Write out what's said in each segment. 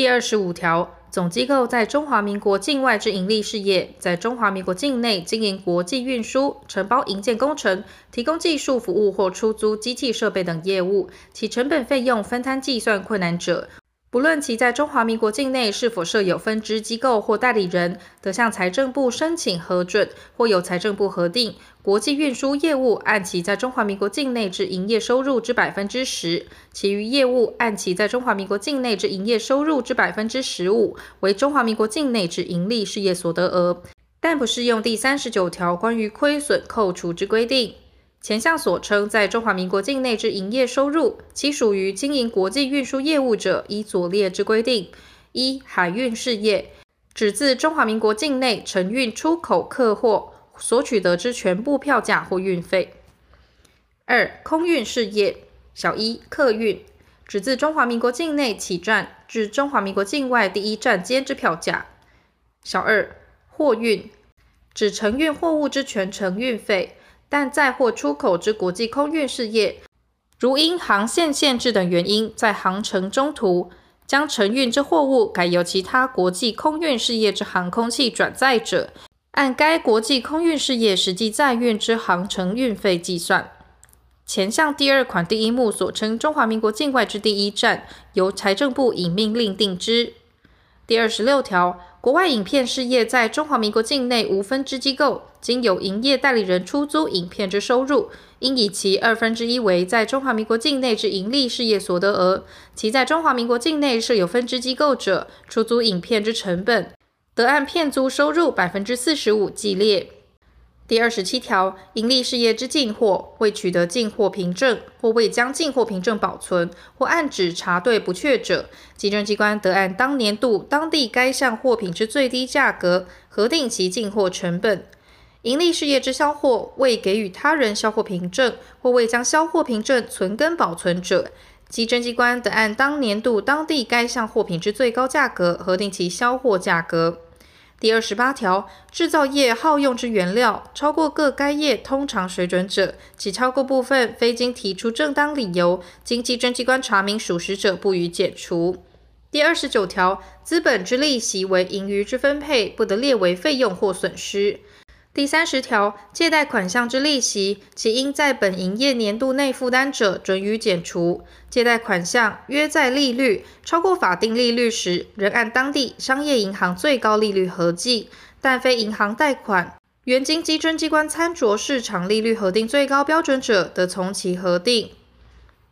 第二十五条，总机构在中华民国境外之盈利事业，在中华民国境内经营国际运输、承包营建工程、提供技术服务或出租机器设备等业务，其成本费用分摊计算困难者，不论其在中华民国境内是否设有分支机构或代理人，得向财政部申请核准，或由财政部核定国际运输业务按其在中华民国境内之营业收入之百分之十，其余业务按其在中华民国境内之营业收入之百分之十五为中华民国境内之营利事业所得额，但不适用第三十九条关于亏损扣除之规定。前项所称在中华民国境内之营业收入，其属于经营国际运输业务者，依左列之规定：一、海运事业，指自中华民国境内承运出口客货所取得之全部票价或运费；二、空运事业，小一、客运，指自中华民国境内起站至中华民国境外第一站间之票价；小二、货运，指承运货物之全程运费。但载货出口之国际空运事业，如因航线限制等原因，在航程中途将承运之货物改由其他国际空运事业之航空器转载者，按该国际空运事业实际载运之航程运费计算。前项第二款第一目所称中华民国境外之第一站，由财政部以命令定之。第二十六条。国外影片事业在中华民国境内无分支机构，经由营业代理人出租影片之收入，应以其二分之一为在中华民国境内之盈利事业所得额。其在中华民国境内设有分支机构者，出租影片之成本，得按片租收入百分之四十五计列。第二十七条，营利事业之进货未取得进货凭证，或未将进货凭证保存，或按指查对不确者，稽征机关得按当年度当地该项货品之最低价格核定其进货成本。营利事业之销货未给予他人销货凭证，或未将销货凭证存根保存者，稽征机关得按当年度当地该项货品之最高价格核定其销货价格。第二十八条，制造业耗用之原料超过各该业通常水准者，其超过部分非经提出正当理由，经稽征机关查明属实者，不予减除。第二十九条，资本之利息为盈余之分配，不得列为费用或损失。第三十条，借贷款项之利息，其应在本营业年度内负担者，准予减除。借贷款项约在利率超过法定利率时，仍按当地商业银行最高利率合计；但非银行贷款，原经基征机关参酌市场利率核定最高标准者，得从其核定。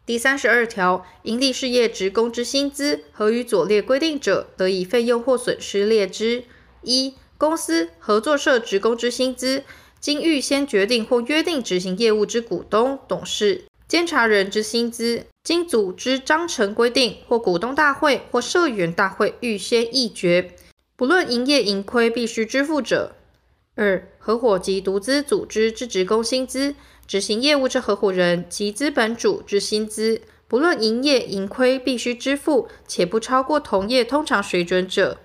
第三十二条，营利事业职工之薪资，合于左列规定者，得以费用或损失列之：一。公司、合作社职工之薪资，经预先决定或约定执行业务之股东、董事、监察人之薪资，经组织章程规定或股东大会或社员大会预先议决，不论营业盈亏必须支付者；二、合伙及独资组织之职工薪资，执行业务之合伙人及资本主之薪资，不论营业盈亏必须支付，且不超过同业通常水准者。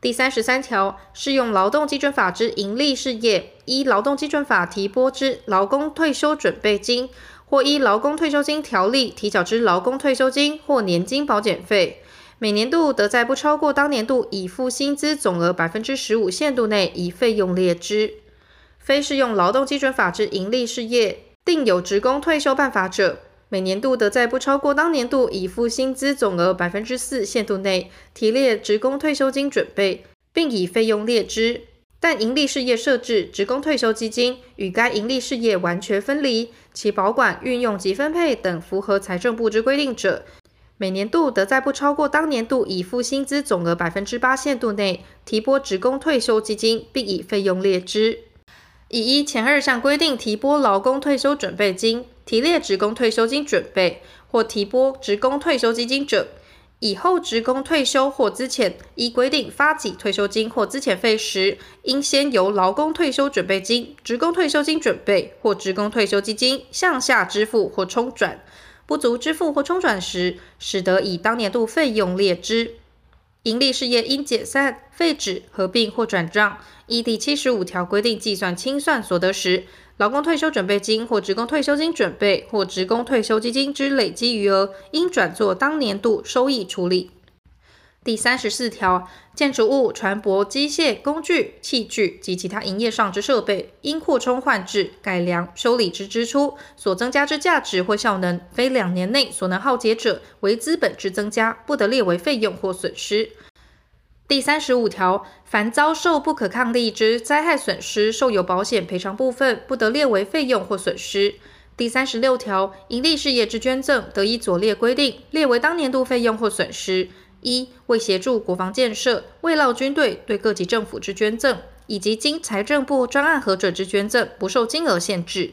第三十三条，适用劳动基准法之营利事业，依劳动基准法提拨之劳工退休准备金，或依劳工退休金条例提缴之劳工退休金或年金保险费，每年度得在不超过当年度已付薪资总额百分之十五限度内，以费用列之。非适用劳动基准法之营利事业，订有职工退休办法者。每年度得在不超过当年度已付薪资总额百分之四限度内提列职工退休金准备，并以费用列支。但盈利事业设置职工退休基金与该盈利事业完全分离，其保管、运用及分配等符合财政部之规定者，每年度得在不超过当年度已付薪资总额百分之八限度内提拨职工退休基金，并以费用列支。以依前二项规定提拨劳工退休准备金。提列职工退休金准备或提拨职工退休基金者，以后职工退休或资遣依规定发给退休金或资遣费时，应先由劳工退休准备金、职工退休金准备或职工退休基金向下支付或冲转，不足支付或冲转时，使得以当年度费用列支。盈利事业应解散、废止、合并或转账，依第七十五条规定计算清算所得时，劳工退休准备金或职工退休金准备或职工退休基金之累积余额，应转作当年度收益处理。第三十四条，建筑物、船舶、机械、工具、器具及其他营业上之设备，因扩充、换置、改良、修理之支出所增加之价值或效能，非两年内所能耗竭者，为资本之增加，不得列为费用或损失。第三十五条，凡遭受不可抗力之灾害损失，受有保险赔偿部分，不得列为费用或损失。第三十六条，盈利事业之捐赠，得以左列规定列为当年度费用或损失。一、为协助国防建设、慰劳军队对各级政府之捐赠，以及经财政部专案核准之捐赠，不受金额限制。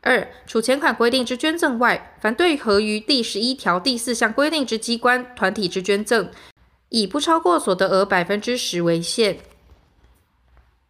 二、除前款规定之捐赠外，凡对合于第十一条第四项规定之机关、团体之捐赠，以不超过所得额百分之十为限。